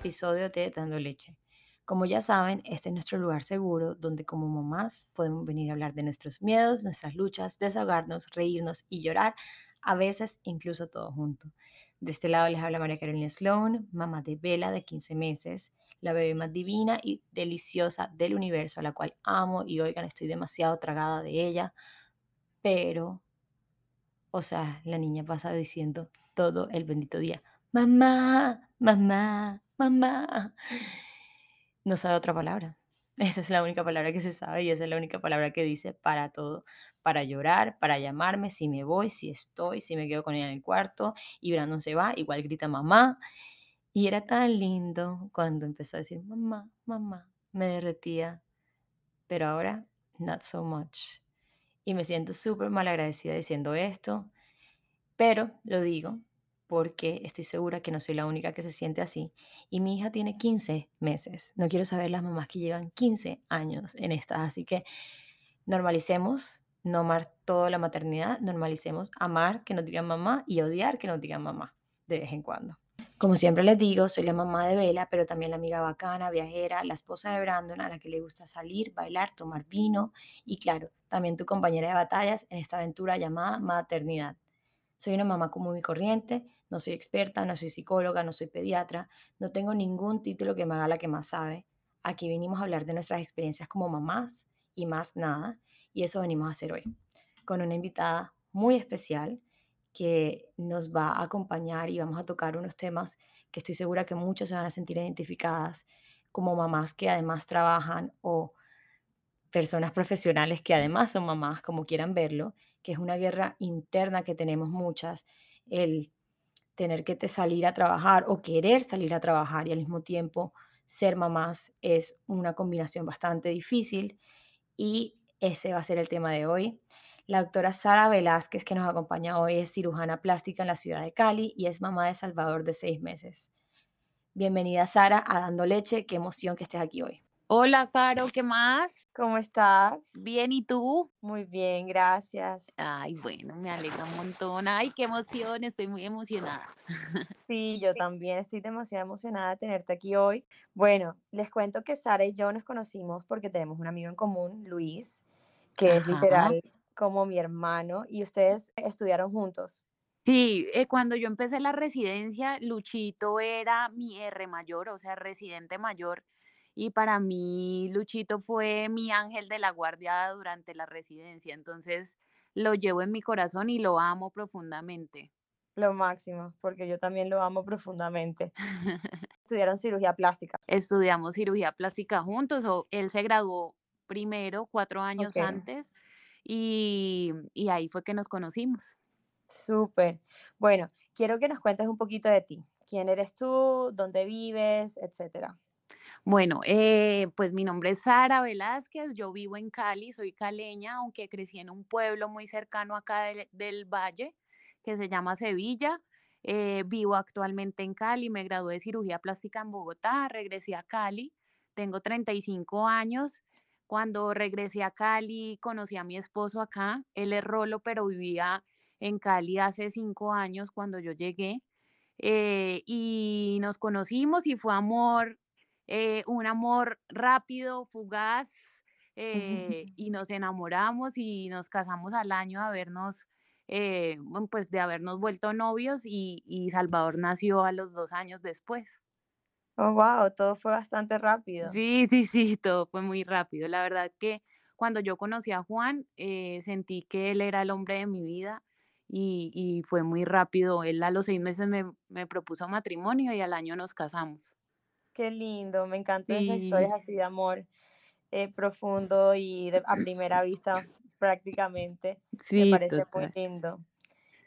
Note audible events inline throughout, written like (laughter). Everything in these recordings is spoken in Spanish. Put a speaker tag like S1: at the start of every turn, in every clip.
S1: episodio de Dando Leche. Como ya saben, este es nuestro lugar seguro donde como mamás podemos venir a hablar de nuestros miedos, nuestras luchas, desahogarnos, reírnos y llorar, a veces incluso todo junto. De este lado les habla María Carolina Sloan, mamá de Bella de 15 meses, la bebé más divina y deliciosa del universo, a la cual amo y oigan, estoy demasiado tragada de ella, pero, o sea, la niña pasa diciendo todo el bendito día, mamá, mamá, mamá. No sabe otra palabra. (laughs) Esa es la única palabra que se sabe y esa es la única palabra que dice para todo, para llorar, para llamarme, si me voy, si estoy, si me quedo con ella en el cuarto y Brandon se va, igual grita mamá. Y era tan lindo cuando empezó a decir mamá, mamá, me derretía, pero ahora not so much. Y me siento súper mal agradecida diciendo esto, pero lo digo porque estoy segura que no soy la única que se siente así. Y mi hija tiene 15 meses. No quiero saber las mamás que llevan 15 años en estas. Así que normalicemos no amar toda la maternidad, normalicemos amar que nos digan mamá y odiar que nos digan mamá de vez en cuando. Como siempre les digo, soy la mamá de Vela, pero también la amiga bacana, viajera, la esposa de Brandon, a la que le gusta salir, bailar, tomar vino y claro, también tu compañera de batallas en esta aventura llamada maternidad. Soy una mamá común y corriente, no soy experta, no soy psicóloga, no soy pediatra, no tengo ningún título que me haga la que más sabe. Aquí vinimos a hablar de nuestras experiencias como mamás y más nada, y eso venimos a hacer hoy, con una invitada muy especial que nos va a acompañar y vamos a tocar unos temas que estoy segura que muchos se van a sentir identificadas como mamás que además trabajan o personas profesionales que además son mamás, como quieran verlo, que es una guerra interna que tenemos muchas, el tener que salir a trabajar o querer salir a trabajar y al mismo tiempo ser mamás es una combinación bastante difícil y ese va a ser el tema de hoy. La doctora Sara Velázquez, que nos acompaña hoy, es cirujana plástica en la ciudad de Cali y es mamá de Salvador de seis meses. Bienvenida Sara a Dando Leche, qué emoción que estés aquí hoy.
S2: Hola, Caro, ¿qué más?
S1: ¿Cómo estás?
S2: Bien, ¿y tú?
S1: Muy bien, gracias.
S2: Ay, bueno, me alegra un montón. Ay, qué emoción, estoy muy emocionada. (laughs)
S1: Sí, yo también estoy demasiado emocionada de tenerte aquí hoy. Bueno, les cuento que Sara y yo nos conocimos porque tenemos un amigo en común, Luis, que es literal como mi hermano, y ustedes estudiaron juntos.
S2: Sí, eh, cuando yo empecé la residencia, Luchito era mi R mayor, o sea, residente mayor y para mí Luchito fue mi ángel de la guardia durante la residencia, entonces lo llevo en mi corazón y lo amo profundamente.
S1: Lo máximo, porque yo también lo amo profundamente. (laughs) Estudiaron cirugía plástica.
S2: Estudiamos cirugía plástica juntos, o él se graduó primero, cuatro años antes, y, y ahí fue que nos conocimos.
S1: Súper. Bueno, quiero que nos cuentes un poquito de ti. ¿Quién eres tú? ¿Dónde vives? Etcétera.
S2: Bueno, eh, pues mi nombre es Sara Velázquez, yo vivo en Cali, soy caleña, aunque crecí en un pueblo muy cercano acá del, valle que se llama Sevilla. Eh, vivo actualmente en Cali, me gradué de cirugía plástica en Bogotá, regresé a Cali, tengo 35 años. Cuando regresé a Cali, conocí a mi esposo acá, él es rolo, pero vivía en Cali hace cinco años cuando yo llegué. Eh, y nos conocimos y fue amor eh, un amor rápido, fugaz, eh, y nos enamoramos y nos casamos al año de habernos, eh, pues de habernos vuelto novios y, y, Salvador nació a los dos años después.
S1: Oh, wow, todo fue bastante rápido.
S2: Sí, sí, sí, todo fue muy rápido. La verdad que cuando yo conocí a Juan, sentí que él era el hombre de mi vida y, y, fue muy rápido. Él a los seis meses me, me propuso matrimonio y al año nos casamos.
S1: Qué lindo, me encantan esas historias así de amor eh, profundo y a primera vista prácticamente. Sí, me parece muy lindo.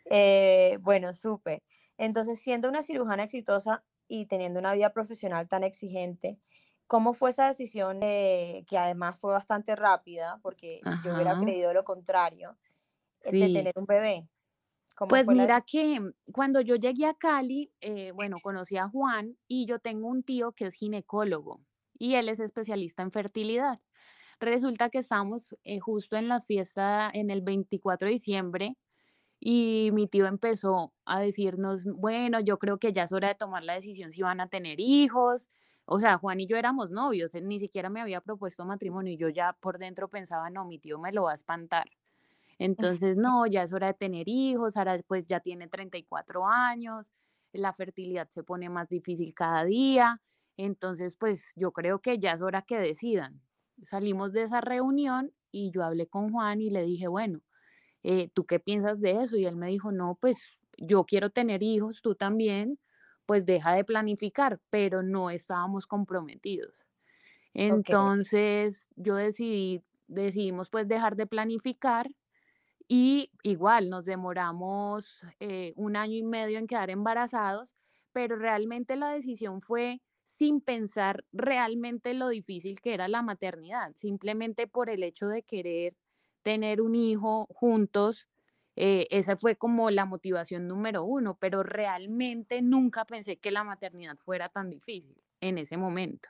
S1: Eh, bueno, súper. Entonces, siendo una cirujana exitosa y teniendo una vida profesional tan exigente, ¿cómo fue esa decisión que además fue bastante rápida, porque yo hubiera creído lo contrario, de tener un bebé?
S2: Pues mira que cuando yo llegué a Cali, eh, bueno, conocí a Juan y yo tengo un tío que es ginecólogo y él es especialista en fertilidad. Resulta que estamos eh, justo en la fiesta, en el 24 de diciembre, y mi tío empezó a decirnos, bueno, yo creo que ya es hora de tomar la decisión si van a tener hijos. O sea, Juan y yo éramos novios, él ni siquiera me había propuesto matrimonio y yo ya por dentro pensaba, no, mi tío me lo va a espantar. Entonces, no, ya es hora de tener hijos, ahora pues ya tiene 34 años, la fertilidad se pone más difícil cada día, entonces pues yo creo que ya es hora que decidan. Salimos de esa reunión y yo hablé con Juan y le dije, bueno, eh, ¿tú qué piensas de eso? Y él me dijo, no, pues yo quiero tener hijos, tú también, pues deja de planificar, pero no estábamos comprometidos. Entonces yo decidí, decidimos pues dejar de planificar y igual nos demoramos eh, un año y medio en quedar embarazados, pero realmente la decisión fue sin pensar realmente lo difícil que era la maternidad, simplemente por el hecho de querer tener un hijo juntos. eh, esa fue como la motivación número uno, pero realmente nunca pensé que la maternidad fuera tan difícil en ese momento.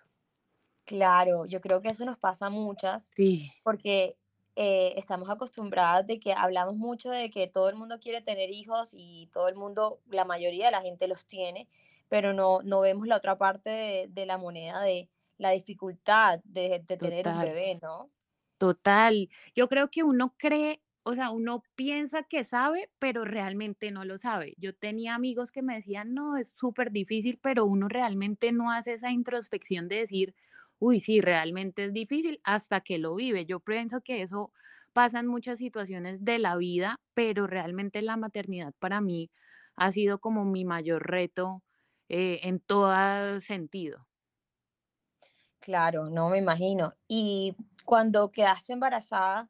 S1: claro, yo creo que eso nos pasa a muchas,
S2: Sí,
S1: porque eh, estamos acostumbradas de que hablamos mucho de que todo el mundo quiere tener hijos y todo el mundo, la mayoría de la gente los tiene, pero no, no vemos la otra parte de, de la moneda de la dificultad de, de tener un bebé, ¿no?
S2: Total, yo creo que uno cree, o sea, uno piensa que sabe, pero realmente no lo sabe. Yo tenía amigos que me decían, no, es súper difícil, pero uno realmente no hace esa introspección de decir, uy, sí, realmente es difícil hasta que lo vive. Yo pienso que eso pasa en muchas situaciones de la vida, pero realmente la maternidad para mí ha sido como mi mayor reto eh, en todo sentido.
S1: Claro, no me imagino. Y cuando quedaste embarazada,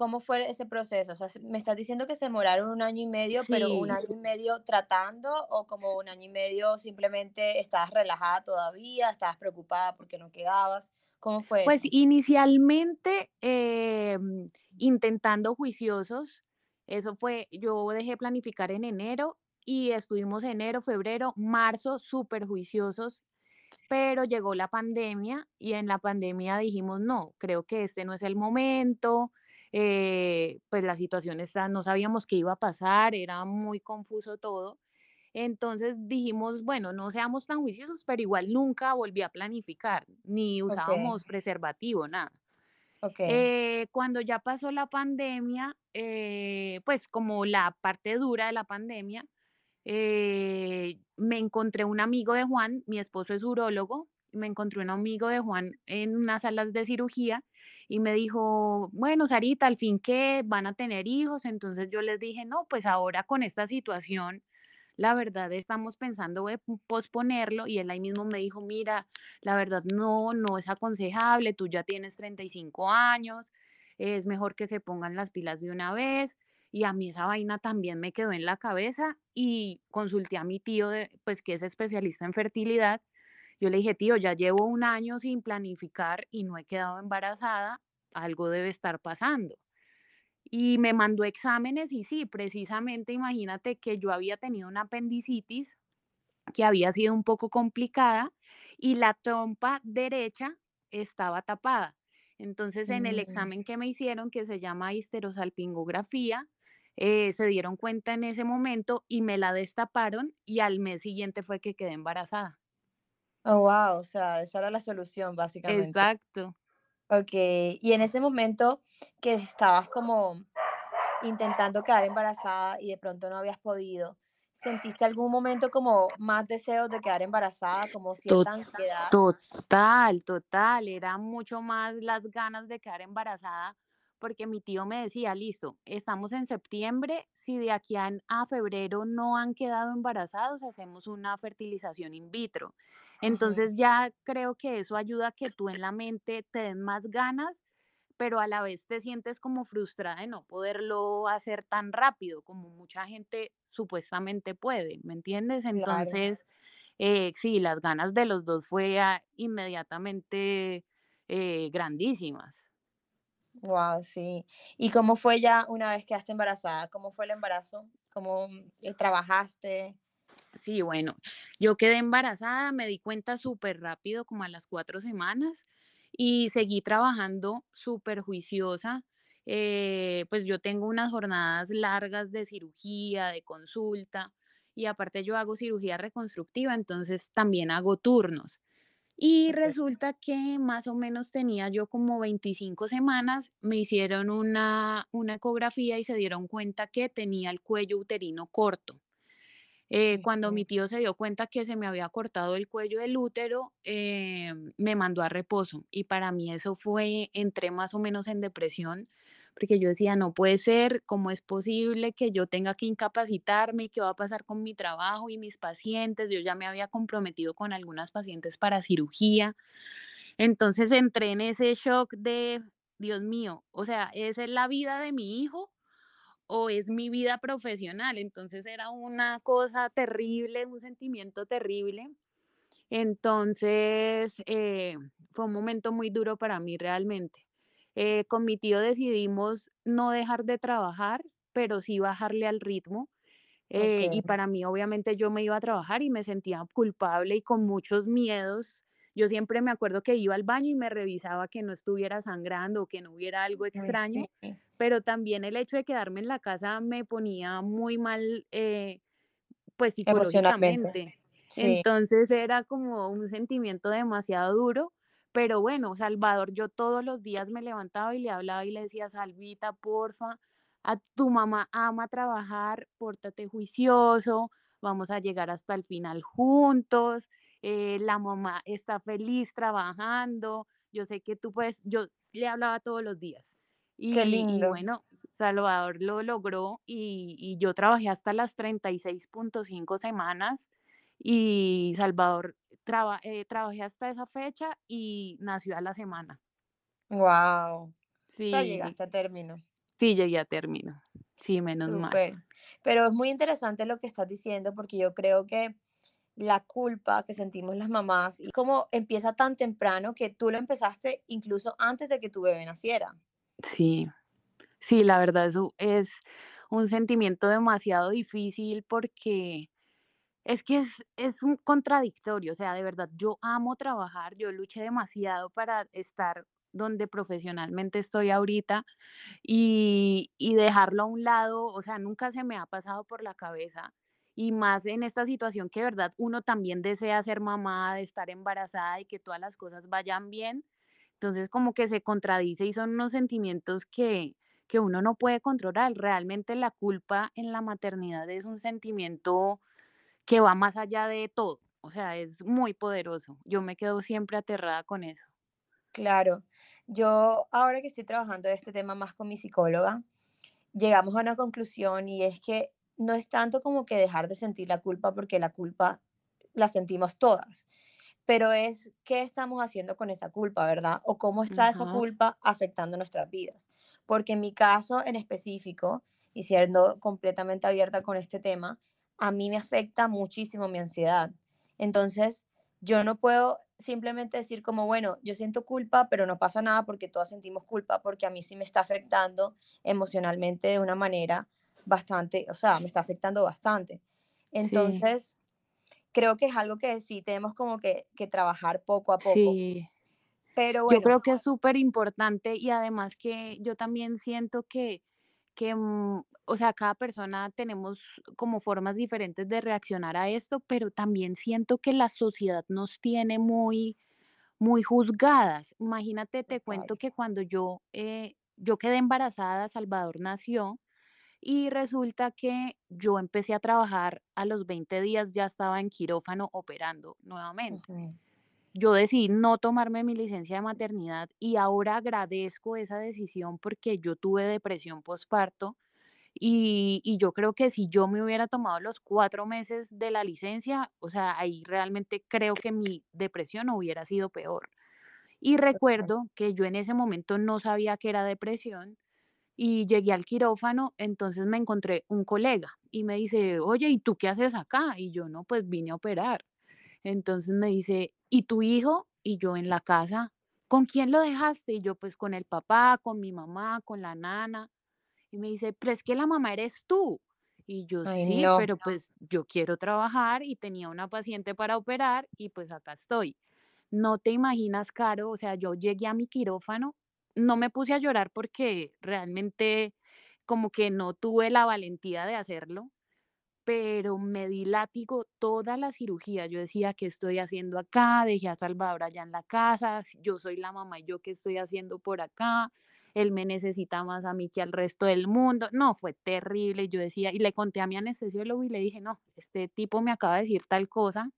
S1: ¿cómo fue ese proceso? O sea, se- me estás diciendo que se demoraron un año y medio, pero un
S2: Sí,
S1: año y medio tratando o como un año y medio simplemente estabas relajada todavía, estabas preocupada porque no quedabas. ¿Cómo fue
S2: Pues
S1: eso?
S2: inicialmente, em, intentando juiciosos, eso fue, yo dejé planificar en enero y estuvimos enero, febrero, marzo súper juiciosos, pero llegó la pandemia y en la pandemia dijimos, no, creo que este no es el momento, eh, pues la situación está, no sabíamos qué iba a pasar, era muy confuso todo. Entonces dijimos, bueno, no seamos tan juiciosos, pero igual nunca volví a planificar, ni usábamos preservativo, nada. Eh, cuando ya pasó la pandemia, eh, pues como la parte dura de la pandemia, eh, me encontré un amigo de Juan, mi esposo es urólogo, me encontré un amigo de Juan en unas salas de cirugía y me dijo, bueno, Sarita, al fin que van a tener hijos, entonces yo les dije, no, pues ahora con esta situación la verdad estamos pensando de posponerlo y él ahí mismo me dijo, mira, la verdad no, no es aconsejable, tú ya tienes 35 años, es mejor que se pongan las pilas de una vez. Y a mí esa vaina también me quedó en la cabeza y consulté a mi tío, de, pues que es especialista en fertilidad. Yo le dije, tío, ya llevo un año sin planificar y no he quedado embarazada, algo debe estar pasando. Y me mandó exámenes y sí, precisamente imagínate que yo había tenido una apendicitis que había sido un poco complicada y la trompa derecha estaba tapada. Entonces, en el
S1: mm,
S2: examen que me hicieron, que se llama histerosalpingografía, eh, se dieron cuenta en ese momento y me la destaparon y al mes siguiente fue que quedé embarazada.
S1: Oh, wow, o sea, esa era la solución básicamente.
S2: Exacto.
S1: Ok, y en ese momento que estabas como intentando quedar embarazada y de pronto no habías podido, ¿sentiste algún momento como más deseos de quedar embarazada, como cierta ansiedad?
S2: Total, total, era mucho más las ganas de quedar embarazada, porque mi tío me decía, listo, estamos en septiembre, si de aquí a febrero no han quedado embarazados, hacemos una fertilización in vitro. Entonces ya creo que eso ayuda a que tú en la mente te den más ganas, pero a la vez te sientes como frustrada de no poderlo hacer tan rápido como mucha gente supuestamente puede, ¿me entiendes?
S1: claro,
S2: Entonces eh, sí, las ganas de los 2 fue, inmediatamente, eh, grandísimas.
S1: wow, sí. ¿Y cómo fue ya una vez que quedaste embarazada? ¿Cómo fue el embarazo? ¿Cómo eh, trabajaste?
S2: Sí, bueno, yo quedé embarazada, me di cuenta súper rápido, como a las 4 semanas, y seguí trabajando súper juiciosa. eh, pues yo tengo unas jornadas largas de cirugía, de consulta, y aparte yo hago cirugía reconstructiva, entonces también hago turnos. Y resulta que más o menos tenía yo como 25 semanas, me hicieron una, una ecografía y se dieron cuenta que tenía el cuello uterino corto. Eh, cuando mi tío se dio cuenta que se me había cortado el cuello del útero, eh, me mandó a reposo y para mí eso fue, entré más o menos en depresión porque yo decía, no puede ser, ¿cómo es posible que yo tenga que incapacitarme? ¿Qué va a pasar con mi trabajo y mis pacientes? Yo ya me había comprometido con algunas pacientes para cirugía. Entonces entré en ese shock de, Dios mío, o sea, ¿esa es la vida de mi hijo? O es mi vida profesional. Entonces era una cosa terrible, un sentimiento terrible. Entonces eh, fue un momento muy duro para mí realmente. Eh, con mi tío decidimos no dejar de trabajar, pero sí bajarle al ritmo. eh, y para mí, obviamente, yo me iba a trabajar y me sentía culpable y con muchos miedos. Yo siempre me acuerdo que iba al baño y me revisaba que no estuviera sangrando o que no hubiera algo
S1: sí,
S2: extraño pero también el hecho de quedarme en la casa me ponía muy mal, eh, pues psicológicamente.
S1: Sí,
S2: Entonces era como un sentimiento demasiado duro, pero bueno, Salvador, yo todos los días me levantaba y le hablaba y le decía, Salvita, porfa, a tu mamá ama trabajar, pórtate juicioso, vamos a llegar hasta el final juntos, eh, la mamá está feliz trabajando, yo sé que tú puedes, yo le hablaba todos los días.
S1: qué
S2: Y, y
S1: lindo.
S2: bueno, Salvador lo logró y, y yo trabajé hasta las treinta y seis punto cinco semanas y Salvador traba- eh, trabajé hasta esa fecha y nació a la semana.
S1: Wow. O sea,
S2: Sí,
S1: llegaste a término.
S2: sí llegué a término. Sí, menos mal.
S1: Pero es muy interesante lo que estás diciendo porque yo creo que la culpa que sentimos las mamás y cómo empieza tan temprano que tú lo empezaste incluso antes de que tu bebé naciera.
S2: Sí, sí, la verdad es un sentimiento demasiado difícil porque Es que es es un contradictorio, o sea, de verdad, yo amo trabajar, yo luché demasiado para estar donde profesionalmente estoy ahorita y y dejarlo a un lado, o sea, nunca se me ha pasado por la cabeza, y más en esta situación que verdad uno también desea ser mamá, de estar embarazada y que todas las cosas vayan bien. Entonces, como que se contradice y son unos sentimientos que que uno no puede controlar. Realmente la culpa en la maternidad es un sentimiento que va más allá de todo, o sea, es muy poderoso. Yo me quedo siempre aterrada con eso.
S1: Claro, yo ahora que estoy trabajando este tema más con mi psicóloga, llegamos a una conclusión y es que no es tanto como que dejar de sentir la culpa porque la culpa la sentimos todas, pero es qué estamos haciendo con esa culpa, ¿verdad? O cómo está esa culpa afectando nuestras vidas. Porque en mi caso en específico, y siendo completamente abierta con este tema, a mí me afecta muchísimo mi ansiedad. Entonces, yo no puedo simplemente decir como, bueno, yo siento culpa, pero no pasa nada porque todas sentimos culpa, porque a mí sí me está afectando emocionalmente de una manera bastante, o sea, me está afectando bastante.
S2: sí,
S1: Entonces, creo que es algo que sí tenemos como que, que trabajar poco a poco.
S2: sí.
S1: Pero
S2: Yo
S1: bueno,
S2: creo que es súper importante y además que yo también siento que que, mm, o sea, cada persona tenemos como formas diferentes de reaccionar a esto, pero también siento que la sociedad nos tiene muy muy juzgadas. Imagínate, te
S1: total.
S2: cuento que cuando yo, eh, yo quedé embarazada, Salvador nació Y resulta que yo empecé a trabajar a los 20 días, ya estaba en quirófano operando nuevamente. Yo decidí no tomarme mi licencia de maternidad y ahora agradezco esa decisión porque yo tuve depresión postparto y, y yo creo que si yo me hubiera tomado los cuatro meses de la licencia, o sea, ahí realmente creo que mi depresión hubiera sido peor. Y recuerdo que yo en ese momento no sabía que era depresión y llegué al quirófano, entonces me encontré un colega y me dice, oye, ¿y tú qué haces acá? Y yo, no, pues vine a operar. Entonces me dice, ¿y tu hijo? Y yo en la casa, ¿con quién lo dejaste? Y yo, pues con el papá, con mi mamá, con la nana. Y me dice, pero es que la mamá eres tú. Y yo,
S1: Ay,
S2: sí,
S1: no,
S2: pero pues yo quiero trabajar y tenía una paciente para operar y pues acá estoy. No te imaginas, Caro, o sea, yo llegué a mi quirófano no me puse a llorar porque realmente como que no tuve la valentía de hacerlo, pero me di látigo toda la cirugía. Yo decía, ¿qué estoy haciendo acá? Dejé a Salvador allá en la casa, yo soy la mamá y yo qué estoy haciendo por acá. Él me necesita más a mí que al resto del mundo. No, fue terrible. Yo decía, y le conté a mi anestesiólogo y le dije, no, este tipo me acaba de decir tal cosa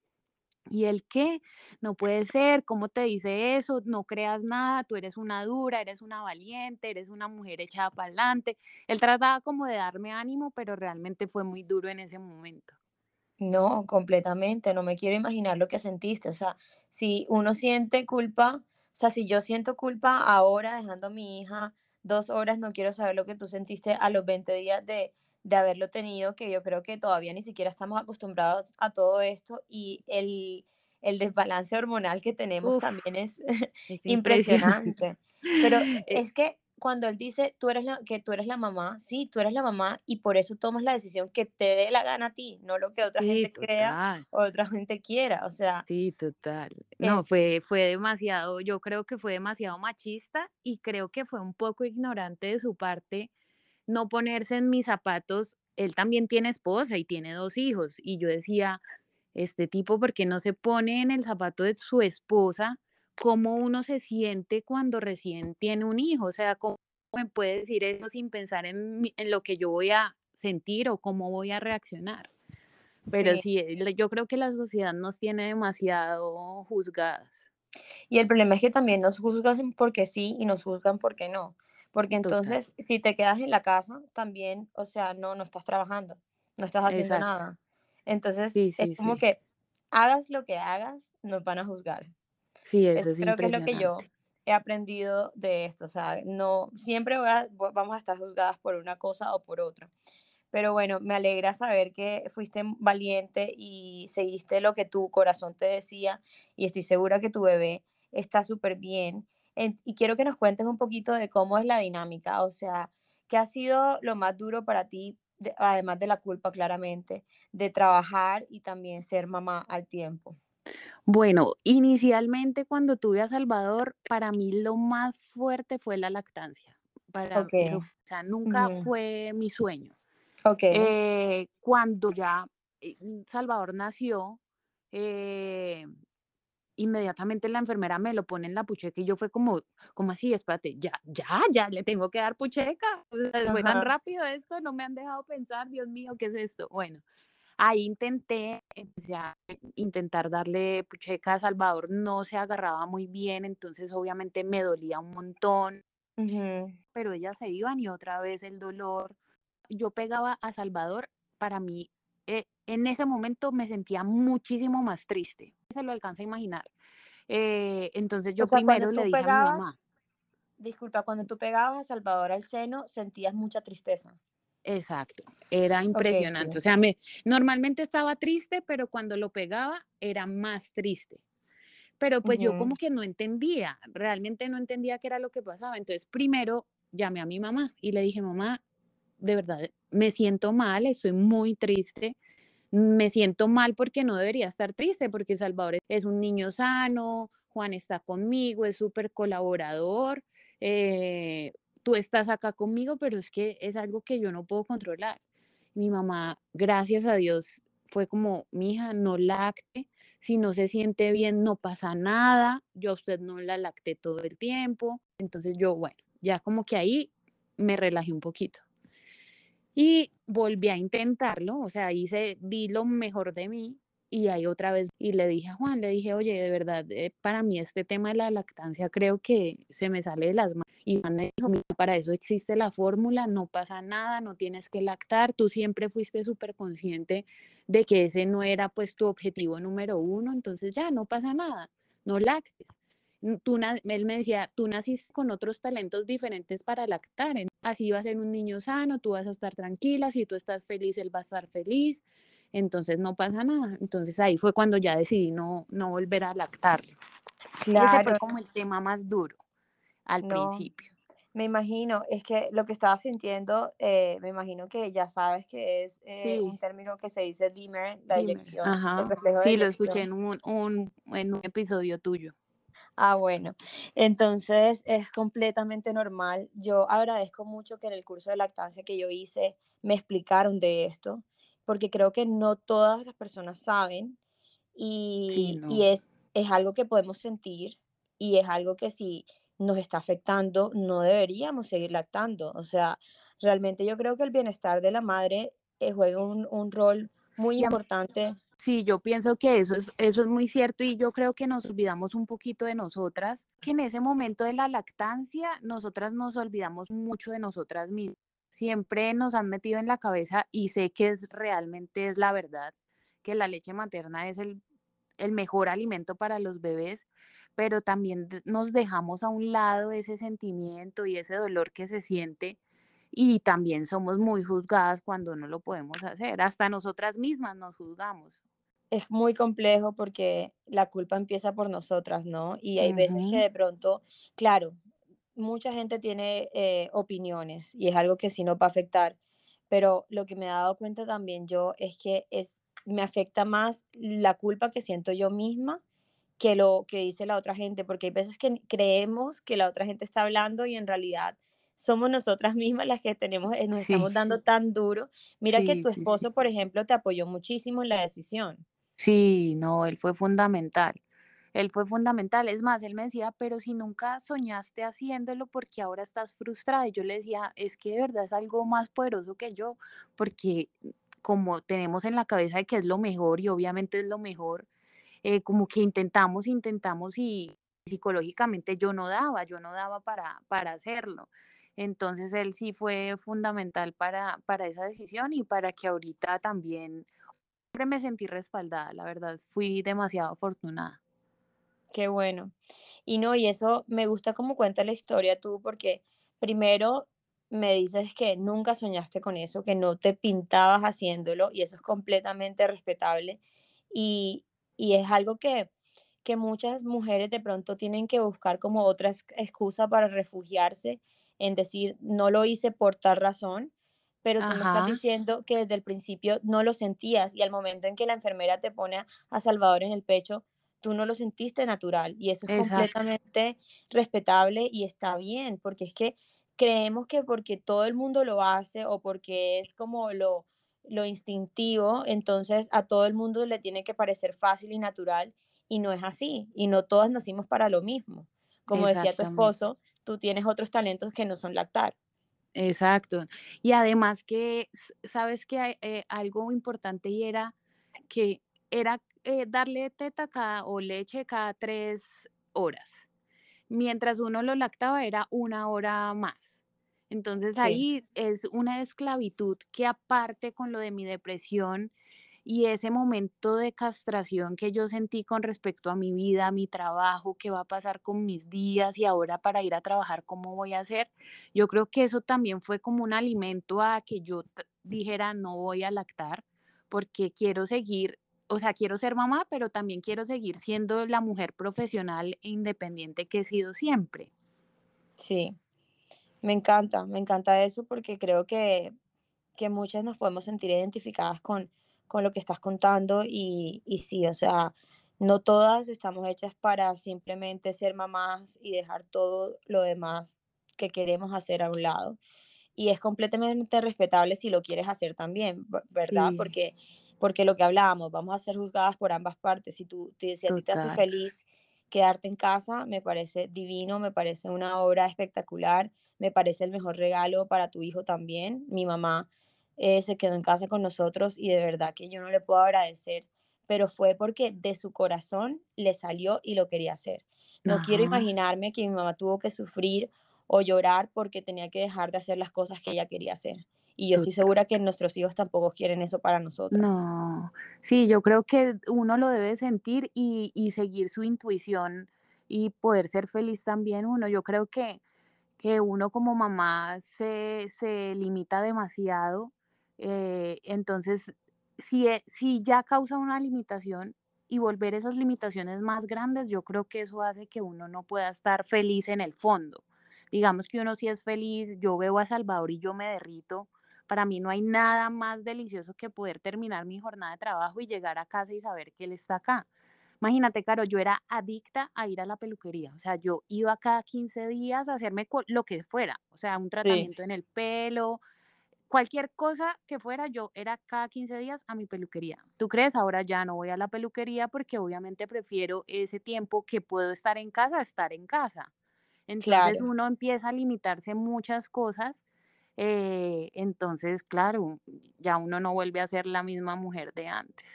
S2: ¿Y el qué? No puede ser, ¿cómo te dice eso? No creas nada, tú eres una dura, eres una valiente, eres una mujer echada para adelante. Él trataba como de darme ánimo, pero realmente fue muy duro en ese momento.
S1: No, completamente, no me quiero imaginar lo que sentiste. O sea, si uno siente culpa, o sea, si yo siento culpa ahora dejando a mi hija dos horas, no quiero saber lo que tú sentiste a los 20 días de, de haberlo tenido, que yo creo que todavía ni siquiera estamos acostumbrados a todo esto y el, el desbalance hormonal que tenemos
S2: Uf,
S1: también es
S2: es impresionante. (laughs)
S1: impresionante. Pero (laughs) es que cuando él dice tú eres la, que tú eres la mamá, sí, tú eres la mamá y por eso tomas la decisión que te dé la gana a ti, no lo que otra
S2: sí,
S1: gente crea
S2: total.
S1: o otra gente quiera. O sea,
S2: Sí, total. No,
S1: es,
S2: fue, fue demasiado, yo creo que fue demasiado machista y creo que fue un poco ignorante de su parte no ponerse en mis zapatos. Él también tiene esposa y tiene dos hijos y yo decía, este tipo, ¿por qué no se pone en el zapato de su esposa? ¿Cómo uno se siente cuando recién tiene un hijo? O sea, ¿cómo me puede decir eso sin pensar en, lo que yo voy a sentir o cómo voy a reaccionar? Pero
S1: sí.
S2: sí, eh, yo creo que la sociedad nos tiene demasiado juzgadas.
S1: Y el problema es que también nos juzgan porque sí y nos juzgan porque no. Porque
S2: Total,
S1: entonces, si te quedas en la casa, también, o sea, no, no estás trabajando, no estás haciendo
S2: exacto.
S1: nada. Entonces,
S2: Sí,
S1: es como
S2: sí.
S1: que hagas lo que hagas, nos van a juzgar.
S2: Sí, eso
S1: Eso
S2: es
S1: creo que es lo que yo he aprendido de esto. O sea, no siempre a- vamos a estar juzgadas por una cosa o por otra. Pero bueno, me alegra saber que fuiste valiente y seguiste lo que tu corazón te decía y estoy segura que tu bebé está súper bien. En- Y quiero que nos cuentes un poquito de cómo es la dinámica, o sea, qué ha sido lo más duro para ti, de- además de la culpa, claramente, de trabajar y también ser mamá al tiempo.
S2: Bueno, inicialmente cuando tuve a Salvador, para mí lo más fuerte fue la lactancia. Para o sea, nunca fue mi sueño.
S1: ok,
S2: Eh, cuando ya eh, Salvador nació, eh, inmediatamente la enfermera me lo pone en la pucheca y yo fue como, como así? Espérate, ya, ya, ya le tengo que dar pucheca. O sea, fue tan rápido esto, no me han dejado pensar, Dios mío, ¿qué es esto? Bueno, ahí intenté, empecé a intentar darle pucheca a Salvador, no se agarraba muy bien, entonces obviamente me dolía un montón, pero ellas se iban y otra vez el dolor. Yo pegaba a Salvador, para mí, eh, en ese momento me sentía muchísimo más triste, se lo alcanza a imaginar. Eh, entonces
S1: O
S2: yo
S1: sea,
S2: primero le dije a mi mamá,
S1: disculpa, cuando tú pegabas a Salvador al seno, sentías mucha tristeza.
S2: exacto, era impresionante, o
S1: sí.
S2: sea, me, normalmente estaba triste, pero cuando lo pegaba era más triste. Pero pues yo como que no entendía, realmente no entendía qué era lo que pasaba. Entonces primero llamé a mi mamá y le dije, mamá, de verdad, me siento mal, estoy muy triste, me siento mal porque no debería estar triste, porque Salvador es un niño sano, Juan está conmigo, es súper colaborador, eh, tú estás acá conmigo, pero es que es algo que yo no puedo controlar. Mi mamá, gracias a Dios, fue como, mi hija, no lacte, si no se siente bien, no pasa nada, yo a usted no la lacté todo el tiempo. Entonces yo, bueno, ya como que ahí me relajé un poquito. Y volví a intentarlo, o sea, hice, di lo mejor de mí y ahí otra vez, y le dije a Juan, le dije, oye, de verdad, eh, para mí este tema de la lactancia creo que se me sale de las manos. Y Juan me dijo, mira, para eso existe la fórmula, no pasa nada, no tienes que lactar, tú siempre fuiste súper consciente de que ese no era pues tu objetivo número uno, entonces ya, no pasa nada, no lactes. Tú, él me decía, tú naciste con otros talentos diferentes para lactar, así va a ser un niño sano, tú vas a estar tranquila, si tú estás feliz, él va a estar feliz, entonces no pasa nada. Entonces ahí fue cuando ya decidí no, no volver a lactarlo. Y ese fue
S1: Claro,
S2: como el tema más duro al
S1: no,
S2: principio.
S1: me imagino, es que lo que estaba sintiendo, eh, me imagino que ya sabes que es eh, un
S2: Sí,
S1: término que se dice dimmer, la
S2: dime.
S1: eyección, el
S2: Ajá,
S1: reflejo de
S2: sí, lo escuché
S1: eyección.
S2: en un, un, en un episodio tuyo.
S1: Ah, bueno. Entonces es completamente normal. Yo agradezco mucho que en el curso de lactancia que yo hice me explicaron de esto, porque creo que no todas las personas saben
S2: Sí,
S1: y, y es, es algo que podemos sentir y es algo que si nos está afectando, no deberíamos seguir lactando. O sea, realmente yo creo que el bienestar de la madre eh, juega un, un rol muy importante.
S2: Sí, yo pienso que eso es, eso es muy cierto y yo creo que nos olvidamos un poquito de nosotras, que en ese momento de la lactancia, nosotras nos olvidamos mucho de nosotras mismas. Siempre nos han metido en la cabeza y sé que es realmente es la verdad, que la leche materna es el, el mejor alimento para los bebés, pero también nos dejamos a un lado ese sentimiento y ese dolor que se siente y también somos muy juzgadas cuando no lo podemos hacer. Hasta nosotras mismas nos juzgamos.
S1: Es muy complejo porque la culpa empieza por nosotras, ¿no? Y hay veces que de pronto, claro, mucha gente tiene eh, opiniones y es algo que sí nos va a afectar, pero lo que me he dado cuenta también yo es que es, me afecta más la culpa que siento yo misma que lo que dice la otra gente, porque hay veces que creemos que la otra gente está hablando y en realidad somos nosotras mismas las que tenemos, eh, nos
S2: Sí,
S1: estamos dando tan duro. Mira que
S2: sí,
S1: tu
S2: sí, sí.
S1: esposo, por ejemplo, te apoyó muchísimo en la decisión.
S2: Sí, no, él fue fundamental. Él fue fundamental. Es más, él me decía, pero si nunca soñaste haciéndolo, porque ahora estás frustrada? Y yo le decía, es que de verdad es algo más poderoso que yo, porque como tenemos en la cabeza de que es lo mejor y obviamente es lo mejor, eh, como que intentamos, intentamos y psicológicamente yo no daba, yo no daba para, para hacerlo. Entonces él sí fue fundamental para, para esa decisión y para que ahorita también siempre me sentí respaldada, la verdad, fui demasiado afortunada.
S1: Qué bueno. Y no, y eso me gusta cómo cuenta la historia tú, porque primero me dices que nunca soñaste con eso, que no te pintabas haciéndolo, y eso es completamente respetable. Y, y es algo que, que muchas mujeres de pronto tienen que buscar como otra ex- excusa para refugiarse en decir, no lo hice por tal razón, pero tú me estás diciendo que desde el principio no lo sentías y al momento en que la enfermera te pone a Salvador en el pecho, tú no lo sentiste natural y eso es
S2: exacto.
S1: completamente respetable y está bien, porque es que creemos que porque todo el mundo lo hace o porque es como lo, lo instintivo, entonces a todo el mundo le tiene que parecer fácil y natural y no es así y no todas nacimos para lo mismo. Como decía tu esposo, tú tienes otros talentos que no son lactar.
S2: Exacto. Y además que, sabes que hay, eh, algo importante y era que era, eh, darle teta cada o leche cada 3 horas. Mientras uno lo lactaba era una hora más. Entonces
S1: Sí,
S2: ahí es una esclavitud que aparte con lo de mi depresión y ese momento de castración que yo sentí con respecto a mi vida, a mi trabajo, qué va a pasar con mis días y ahora para ir a trabajar, cómo voy a hacer, yo creo que eso también fue como un alimento a que yo dijera no voy a lactar porque quiero seguir o sea, quiero ser mamá, pero también quiero seguir siendo la mujer profesional e independiente que he sido siempre.
S1: sí, me encanta, me encanta eso porque creo que que muchas nos podemos sentir identificadas con, con lo que estás contando y, y sí, o sea, no todas estamos hechas para simplemente ser mamás y dejar todo lo demás que queremos hacer a un lado. Y es completamente respetable si lo quieres hacer también, ¿verdad?
S2: Sí,
S1: Porque, porque lo que hablábamos, vamos a ser juzgadas por ambas partes. Si, tú, te- si a ti te hace feliz quedarte en casa, me parece divino, me parece una obra espectacular, me parece el mejor regalo para tu hijo también. Mi mamá eh, se quedó en casa con nosotros y de verdad que yo no le puedo agradecer, pero fue porque de su corazón le salió y lo quería hacer. No quiero imaginarme que mi mamá tuvo que sufrir o llorar porque tenía que dejar de hacer las cosas que ella quería hacer. Y yo estoy segura que nuestros hijos tampoco quieren eso para nosotras.
S2: No, sí, yo creo que uno lo debe sentir y, y seguir su intuición y poder ser feliz también uno. Yo creo que, que uno como mamá se, se limita demasiado. Eh, entonces, si, e- si ya causa una limitación y volver esas limitaciones más grandes, yo creo que eso hace que uno no pueda estar feliz en el fondo. Digamos que uno sí es feliz, yo veo a Salvador y yo me derrito para mí no hay nada más delicioso que poder terminar mi jornada de trabajo y llegar a casa y saber que él está acá. Imagínate, Caro, yo era adicta a ir a la peluquería, o sea, yo iba cada 15 días a hacerme lo que fuera, o sea, un
S1: Sí,
S2: tratamiento en el pelo, cualquier cosa que fuera, yo era cada 15 días a mi peluquería. ¿Tú crees? Ahora ya no voy a la peluquería porque obviamente prefiero ese tiempo que puedo estar en casa, estar en casa. Entonces
S1: claro.
S2: uno empieza a limitarse muchas cosas. eh, entonces, claro, ya uno no vuelve a ser la misma mujer de antes.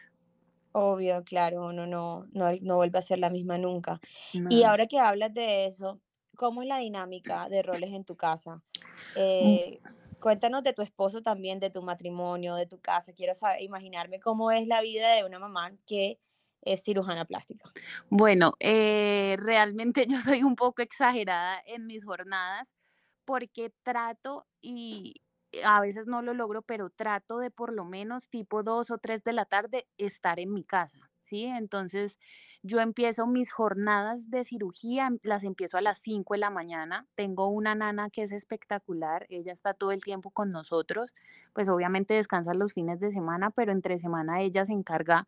S1: Obvio, claro, uno no, no, no vuelve a ser la misma nunca. Y ahora que hablas de eso, ¿cómo es la dinámica de roles en tu casa?
S2: Mm,
S1: Eh, cuéntanos de tu esposo también, de tu matrimonio, de tu casa. Quiero saber, imaginarme cómo es la vida de una mamá que es cirujana plástica.
S2: Bueno, eh, realmente yo soy un poco exagerada en mis jornadas porque trato y a veces no lo logro, pero trato de por lo menos tipo 2 o 3 de la tarde estar en mi casa, ¿sí? Entonces, yo empiezo mis jornadas de cirugía, em- las empiezo a las 5 de la mañana. Tengo una nana que es espectacular, ella está todo el tiempo con nosotros, pues obviamente descansa los fines de semana, pero entre semana ella se encarga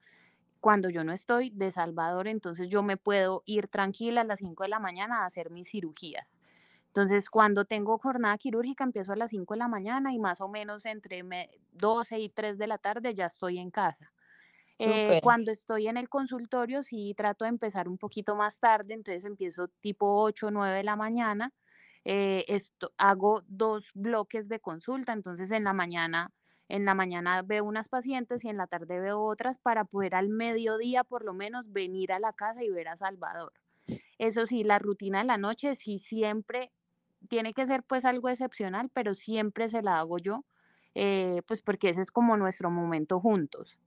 S2: cuando yo no estoy de Salvador, entonces yo me puedo ir tranquila a las 5 de la mañana a hacer mis cirugías. Entonces, cuando tengo jornada quirúrgica, empiezo a las 5 de la mañana y más o menos entre me- 12 y 3 de la tarde ya estoy en casa. Eh, cuando estoy en el consultorio, sí trato de empezar un poquito más tarde, entonces empiezo tipo 8 o 9 de la mañana. eh, esto, hago dos bloques de consulta, entonces en la mañana, en la mañana veo unas pacientes y en la tarde veo otras para poder al mediodía por lo menos venir a la casa y ver a Salvador. Eso sí, la rutina de la noche sí siempre tiene que ser pues algo excepcional, pero siempre se la hago yo, eh, pues porque ese es como nuestro momento juntos.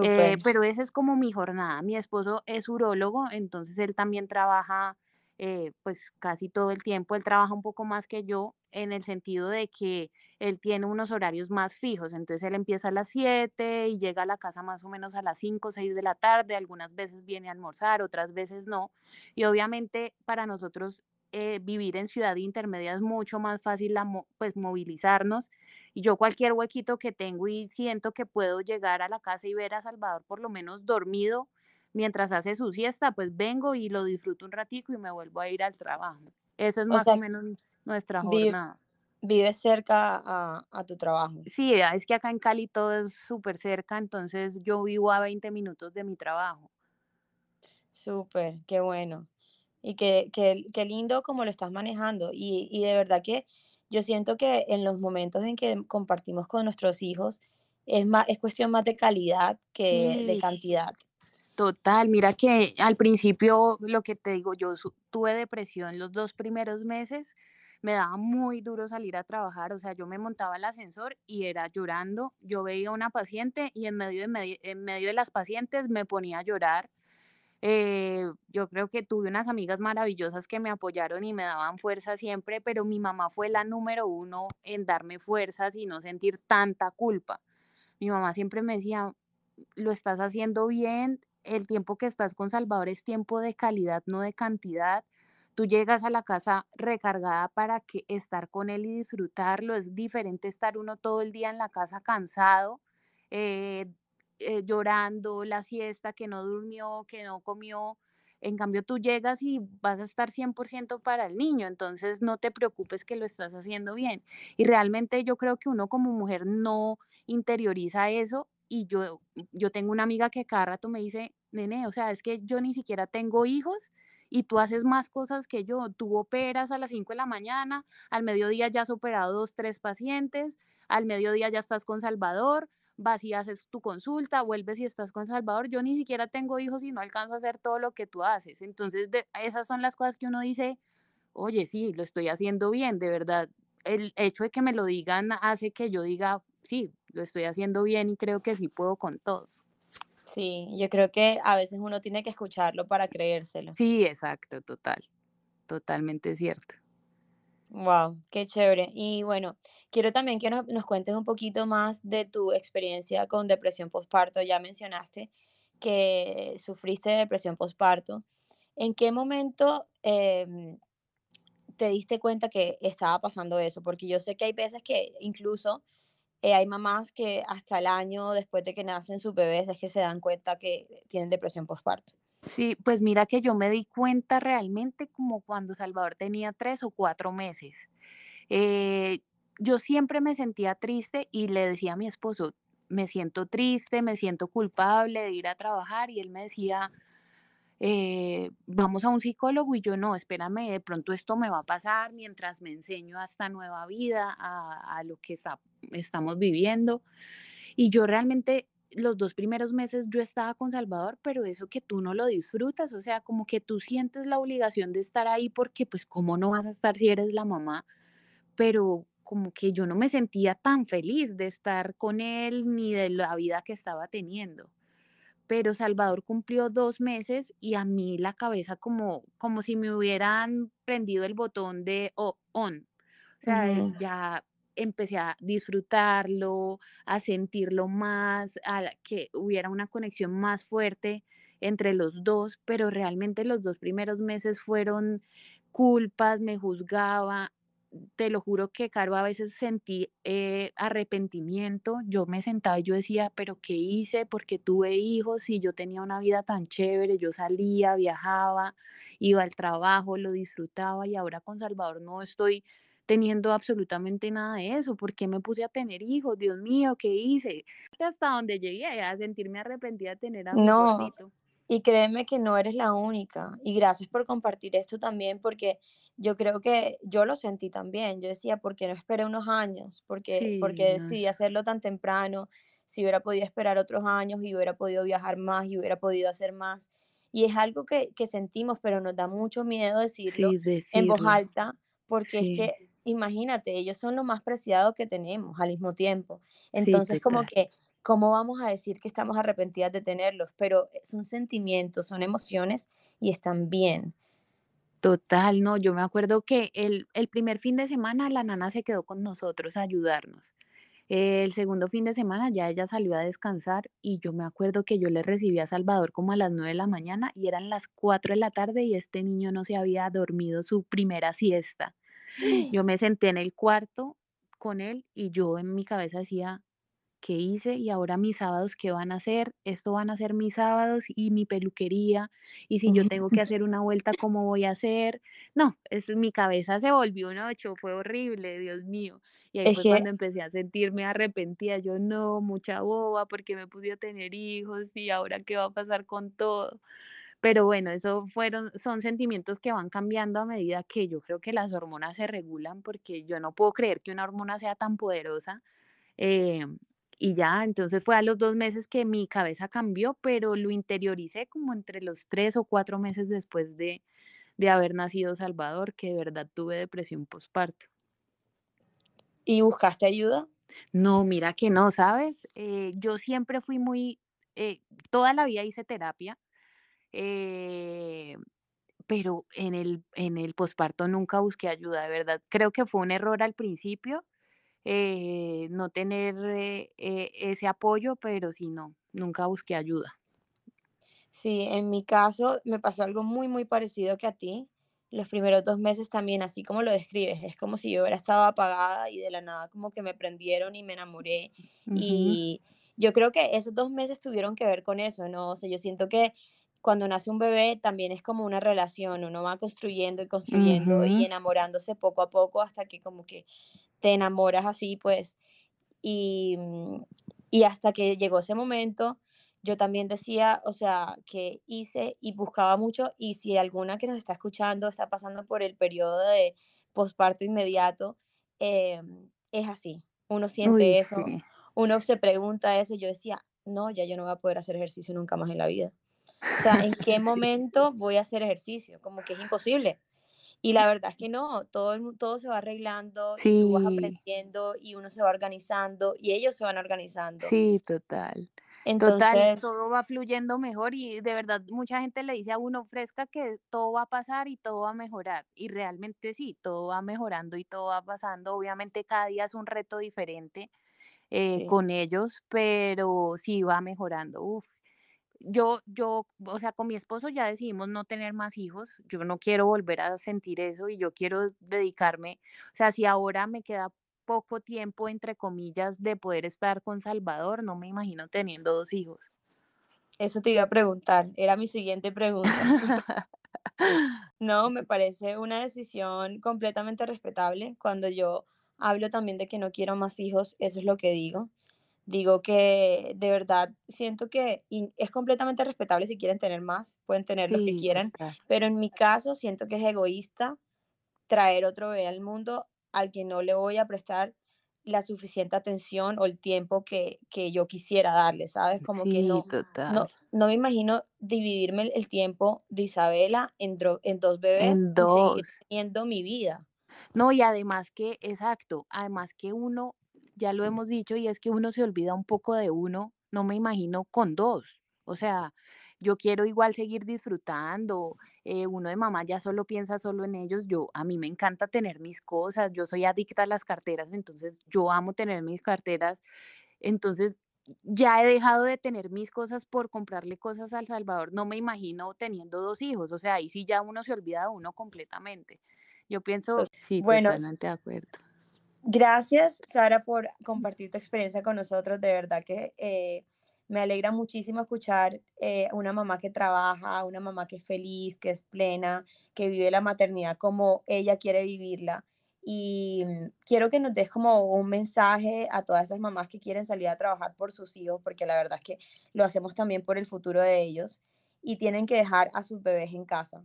S2: Eh, pero esa es como mi jornada. Mi esposo es urólogo, entonces él también trabaja eh, pues casi todo el tiempo. Él trabaja un poco más que yo en el sentido de que él tiene unos horarios más fijos. Entonces él empieza a las 7 y llega a la casa más o menos a las 5 o 6 de la tarde. Algunas veces viene a almorzar, otras veces no. Y obviamente para nosotros eh, vivir en ciudad intermedia es mucho más fácil la pues movilizarnos y yo cualquier huequito que tengo y siento que puedo llegar a la casa y ver a Salvador por lo menos dormido mientras hace su siesta, pues vengo y lo disfruto un ratico y me vuelvo a ir al trabajo. Eso es
S1: O
S2: más o menos nuestra jornada.
S1: vives cerca a, a tu trabajo.
S2: Sí, ah, es que acá en Cali todo es súper cerca, entonces yo vivo a 20 minutos de mi trabajo.
S1: Súper, qué bueno. Y qué, qué, qué lindo como lo estás manejando. Y, y de verdad que yo siento que en los momentos en que compartimos con nuestros hijos es más, es cuestión más de calidad que de cantidad.
S2: total. Mira que al principio, lo que te digo, yo tuve depresión los dos primeros meses, me daba muy duro salir a trabajar, o sea, yo me montaba al ascensor y era llorando. Yo veía a una paciente y en medio de, en medio de las pacientes me ponía a llorar. Eh, yo creo que tuve unas amigas maravillosas que me apoyaron y me daban fuerza siempre, pero mi mamá fue la número uno en darme fuerzas y no sentir tanta culpa. Mi mamá siempre me decía, lo estás haciendo bien, el tiempo que estás con Salvador es tiempo de calidad, no de cantidad. Tú llegas a la casa recargada para que estar con él y disfrutarlo. Es diferente estar uno todo el día en la casa cansado, eh, eh, llorando, la siesta, que no durmió, que no comió. En cambio, tú llegas y vas a estar 100% para el niño, entonces no te preocupes que lo estás haciendo bien. Y realmente yo creo que uno como mujer no interioriza eso y yo, yo tengo una amiga que cada rato me dice, nene, o sea, es que yo ni siquiera tengo hijos y tú haces más cosas que yo. Tú operas a las 5 de la mañana, al mediodía ya has operado dos, tres pacientes, al mediodía ya estás con Salvador, vas y haces tu consulta, vuelves y estás con Salvador. Yo ni siquiera tengo hijos y no alcanzo a hacer todo lo que tú haces. Entonces, de- esas son las cosas que uno dice, oye, sí, lo estoy haciendo bien, de verdad. El hecho de que me lo digan hace que yo diga, sí, lo estoy haciendo bien y creo que sí puedo con todo.
S1: Sí, yo creo que a veces uno tiene que escucharlo para creérselo.
S2: Sí, exacto, total, totalmente cierto.
S1: Wow, qué chévere. Y bueno, quiero también que nos, nos cuentes un poquito más de tu experiencia con depresión postparto. Ya mencionaste que sufriste de depresión postparto. ¿En qué momento em, te diste cuenta que estaba pasando eso? Porque yo sé que hay veces que incluso eh, hay mamás que hasta el año después de que nacen sus bebés es que se dan cuenta que tienen depresión postparto.
S2: Sí, pues mira que yo me di cuenta realmente como cuando Salvador tenía 3 o 4 meses. Eh, yo siempre me sentía triste y le decía a mi esposo: "Me siento triste, me siento culpable de ir a trabajar", y él me decía: eh, "Vamos a un psicólogo", y yo: "No, espérame, de pronto esto me va a pasar mientras me enseño a esta nueva vida, a a lo que está estamos viviendo". Y yo realmente los 2 primeros meses yo estaba con Salvador, pero eso que tú no lo disfrutas, o sea, como que tú sientes la obligación de estar ahí porque, pues, ¿cómo no vas a estar si eres la mamá? Pero como que yo no me sentía tan feliz de estar con él ni de la vida que estaba teniendo. Pero Salvador cumplió 2 meses y a mí la cabeza como como si me hubieran prendido el botón de o on. O sea,
S1: Ujú,
S2: ya empecé a disfrutarlo, a sentirlo más, a que hubiera una conexión más fuerte entre los 2, pero realmente los 2 primeros meses fueron culpas, me juzgaba, te lo juro que, Caro, a veces sentí, eh, arrepentimiento. Yo me sentaba y yo decía: "¿Pero qué hice? ¿Por qué tuve hijos? Si yo tenía una vida tan chévere, yo salía, viajaba, iba al trabajo, lo disfrutaba, y ahora con Salvador no estoy teniendo absolutamente nada de eso. ¿Por qué me puse a tener hijos? Dios mío, ¿qué hice?". Hasta donde llegué, a sentirme arrepentida de tener a mi
S1: No,
S2: gordito.
S1: y créeme que no eres la única. Y gracias por compartir esto también, porque yo creo que yo lo sentí también. Yo decía, ¿por qué no esperé unos años? ¿Por qué,
S2: Sí, no,
S1: decidí hacerlo tan temprano? Si hubiera podido esperar otros años y hubiera podido viajar más y hubiera podido hacer más. Y es algo que, que sentimos, pero nos da mucho miedo decirlo
S2: sí,
S1: en voz alta, porque es que, imagínate, ellos son lo más preciado que tenemos al mismo tiempo.
S2: sí,
S1: Entonces, como que ¿Cómo vamos a decir que estamos arrepentidas de tenerlos? Pero eh, son sentimientos, son emociones y están bien.
S2: Total, no, yo me acuerdo que el, el primer fin de semana la nana se quedó con nosotros a ayudarnos. El segundo fin de semana ya ella salió a descansar y yo me acuerdo que yo le recibí a Salvador como a las 9 de la mañana y eran las 4 de la tarde y este niño no se había dormido su primera siesta. (gasps) Yo me senté en el cuarto con él y yo en mi cabeza decía, ¿qué hice? Y ahora mis sábados, ¿qué van a ser? Esto van a ser mis sábados y mi peluquería. Y si yo tengo que (laughs) hacer una vuelta, ¿cómo voy a hacer? No, es, mi cabeza se volvió un ocho, fue horrible, Dios mío. Y ahí
S1: Es
S2: fue
S1: que,
S2: cuando empecé a sentirme arrepentida. Yo no, mucha boba, porque me puse a tener hijos y ahora qué va a pasar con todo. Pero bueno, eso fueron, son sentimientos que van cambiando a medida que yo creo que las hormonas se regulan, porque yo no puedo creer que una hormona sea tan poderosa eh, y ya, entonces fue a los 2 meses que mi cabeza cambió, pero lo interioricé como entre los 3 o 4 meses después de de haber nacido Salvador, que de verdad tuve depresión posparto.
S1: ¿y buscaste ayuda?
S2: No, mira que no, ¿sabes? Eh, yo siempre fui muy, eh, toda la vida hice terapia, eh, pero en el en el posparto nunca busqué ayuda, de verdad. Creo que fue un error al principio, eh, no tener, eh, eh, ese apoyo, pero sí, no, nunca busqué ayuda.
S1: Sí, en mi caso me pasó algo muy, muy parecido que a ti. Los primeros dos meses también, así como lo describes, es como si yo hubiera estado apagada y de la nada como que me prendieron y me enamoré.
S2: Ujú,
S1: Y yo creo que esos dos meses tuvieron que ver con eso, ¿no? O sea, yo siento que cuando nace un bebé también es como una relación, uno va construyendo y construyendo y enamorándose poco a poco hasta que como que te enamoras así, pues, y, mm, y hasta que llegó ese momento, yo también decía, o sea, que hice y buscaba mucho, y si alguna que nos está escuchando está pasando por el periodo de posparto inmediato, em, es así, uno
S2: Uy,
S1: siente eso,
S2: sí.
S1: uno se pregunta eso, yo decía, no, ya yo no voy a poder hacer ejercicio nunca más en la vida. O sea, ¿en (laughs) qué
S2: Sí,
S1: momento voy a hacer ejercicio? Como que es imposible. Y la verdad es que no, todo, todo se va arreglando y tú vas
S2: sí,
S1: aprendiendo y uno se va organizando y ellos se van organizando.
S2: sí, total. Total, todo
S1: Entonces,
S2: va fluyendo mejor y de verdad mucha gente le dice a uno fresca que todo va a pasar y todo va a mejorar. Y realmente sí, todo va mejorando y todo va pasando. Obviamente cada día es un reto diferente eh,
S1: sí,
S2: con ellos, pero sí va mejorando. Uf, Yo, yo, o sea, con mi esposo ya decidimos no tener más hijos. Yo no quiero volver a sentir eso y yo quiero dedicarme, o sea, si ahora me queda poco tiempo, entre comillas, de poder estar con Salvador, no me imagino teniendo dos hijos.
S1: Eso te iba a preguntar, era mi siguiente pregunta. (laughs) No, me parece una decisión completamente respetable. Cuando yo hablo también de que no quiero más hijos, eso es lo que digo. Digo que de verdad siento que es completamente respetable si quieren tener más, pueden tener los que quieran, pero en mi caso siento que es egoísta traer otro bebé al mundo al que no le voy a prestar la suficiente atención o el tiempo que, que yo quisiera darle, ¿sabes? Como que
S2: Sí,
S1: no,
S2: total.
S1: no, no me imagino dividirme el, tiempo de Isabela en, en dos bebés
S2: En
S1: y seguir
S2: 2.
S1: teniendo mi vida.
S2: No, y además que, exacto, además que uno, ya lo hemos dicho, y es que uno se olvida un poco de uno, no me imagino con 2. O sea, yo quiero igual seguir disfrutando, eh, uno de mamá ya solo piensa solo en ellos, yo a mí me encanta tener mis cosas, yo soy adicta a las carteras, entonces yo amo tener mis carteras, entonces ya he dejado de tener mis cosas por comprarle cosas al Salvador, no me imagino teniendo 2 hijos, o sea, ahí sí ya uno se olvida de uno completamente. Yo pienso
S1: Entonces,
S2: sí,
S1: bueno,
S2: totalmente de acuerdo.
S1: Gracias, Sara, por compartir tu experiencia con nosotros. De verdad que eh, me alegra muchísimo escuchar eh, una mamá que trabaja, una mamá que es feliz, que es plena, que vive la maternidad como ella quiere vivirla. Y mm, quiero que nos des como un mensaje a todas esas mamás que quieren salir a trabajar por sus hijos, porque la verdad es que lo hacemos también por el futuro de ellos y tienen que dejar a sus bebés en casa.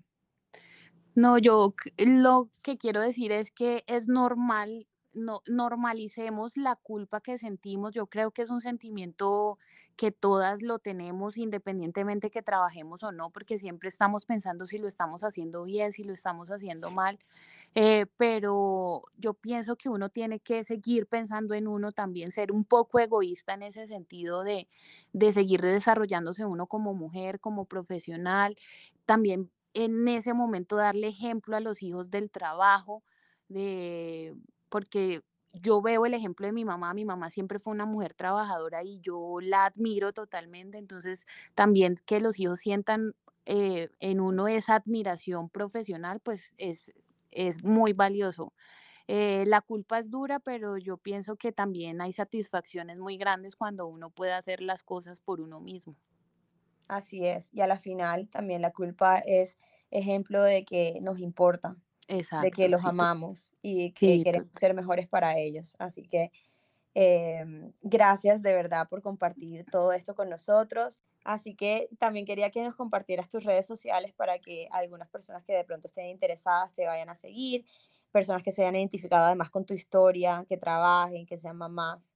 S2: No, yo lo que quiero decir es que es normal, no normalicemos la culpa que sentimos. Yo creo que es un sentimiento que todas lo tenemos, independientemente que trabajemos o no, porque siempre estamos pensando si lo estamos haciendo bien, si lo estamos haciendo mal. Eh, pero yo pienso que uno tiene que seguir pensando en uno también, ser un poco egoísta en ese sentido de de seguir desarrollándose uno como mujer, como profesional. También en ese momento darle ejemplo a los hijos del trabajo, de, porque yo veo el ejemplo de mi mamá, mi mamá siempre fue una mujer trabajadora y yo la admiro totalmente, entonces también que los hijos sientan eh, en uno esa admiración profesional, pues es, es muy valioso. Eh, la culpa es dura, pero yo pienso que también hay satisfacciones muy grandes cuando uno puede hacer las cosas por uno mismo.
S1: Así es. Y a la final también la culpa es ejemplo de que nos importa de que
S2: Exacto,
S1: los
S2: sí,
S1: amamos y que
S2: sí,
S1: queremos ser mejores para ellos. Así que em, gracias de verdad por compartir todo esto con nosotros. Así que también quería que nos compartieras tus redes sociales para que algunas personas que de pronto estén interesadas te vayan a seguir, personas que se hayan identificado además con tu historia, que trabajen, que sean mamás.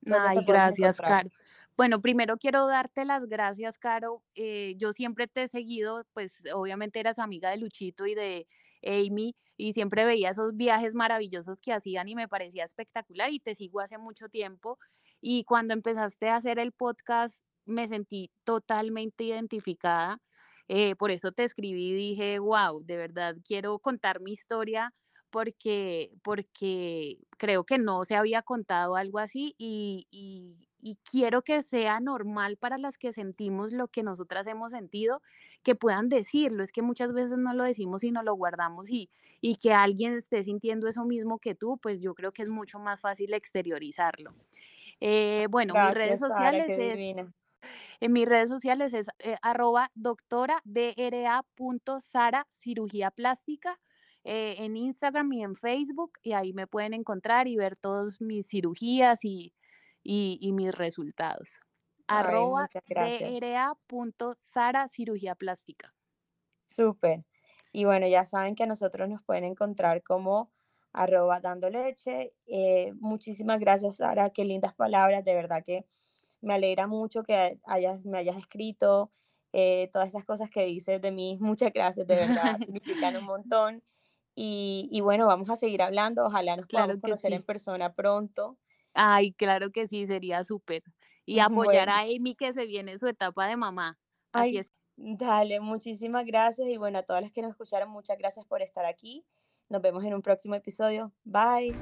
S1: ¿Dónde te
S2: Ay, gracias? Caro. Bueno, primero quiero darte las gracias, Caro. Eh, yo siempre te he seguido, pues obviamente eras amiga de Luchito y de Amy y siempre veía esos viajes maravillosos que hacían y me parecía espectacular y te sigo hace mucho tiempo. Y cuando empezaste a hacer el podcast, me sentí totalmente identificada. Eh, por eso te escribí y dije, wow, de verdad quiero contar mi historia porque, porque creo que no se había contado algo así y, y- y quiero que sea normal para las que sentimos lo que nosotras hemos sentido, que puedan decirlo. Es que muchas veces no lo decimos y no lo guardamos y, y que alguien esté sintiendo eso mismo que tú, pues yo creo que es mucho más fácil exteriorizarlo. Eh, bueno, mis redes
S1: Sara,
S2: sociales es
S1: divina.
S2: en mis redes sociales es eh, arroba doctora DRA punto Sara cirugía plástica eh, en Instagram y en Facebook y ahí me pueden encontrar y ver todas mis cirugías y, y, y mis resultados.
S1: Ay,
S2: Arroba
S1: muchas gracias.
S2: DRA punto Sara cirugía plástica.
S1: Súper. Y bueno, ya saben que a nosotros nos pueden encontrar como arroba dando leche. Eh, muchísimas gracias, Sara. Qué lindas palabras. De verdad que me alegra mucho que hayas, me hayas escrito eh, todas esas cosas que dices de mí. Muchas gracias, de verdad. (laughs) Significan un montón. Y, y bueno, vamos a seguir hablando. Ojalá nos podamos
S2: claro que
S1: conocer en persona pronto.
S2: Ay, claro que sí, sería súper. (laughs) Y apoyar
S1: Bueno,
S2: a Amy que se viene su etapa de mamá.
S1: Ay, dale, muchísimas gracias. Y bueno, a todas las que nos escucharon, muchas gracias por estar aquí. Nos vemos en un próximo episodio. Bye.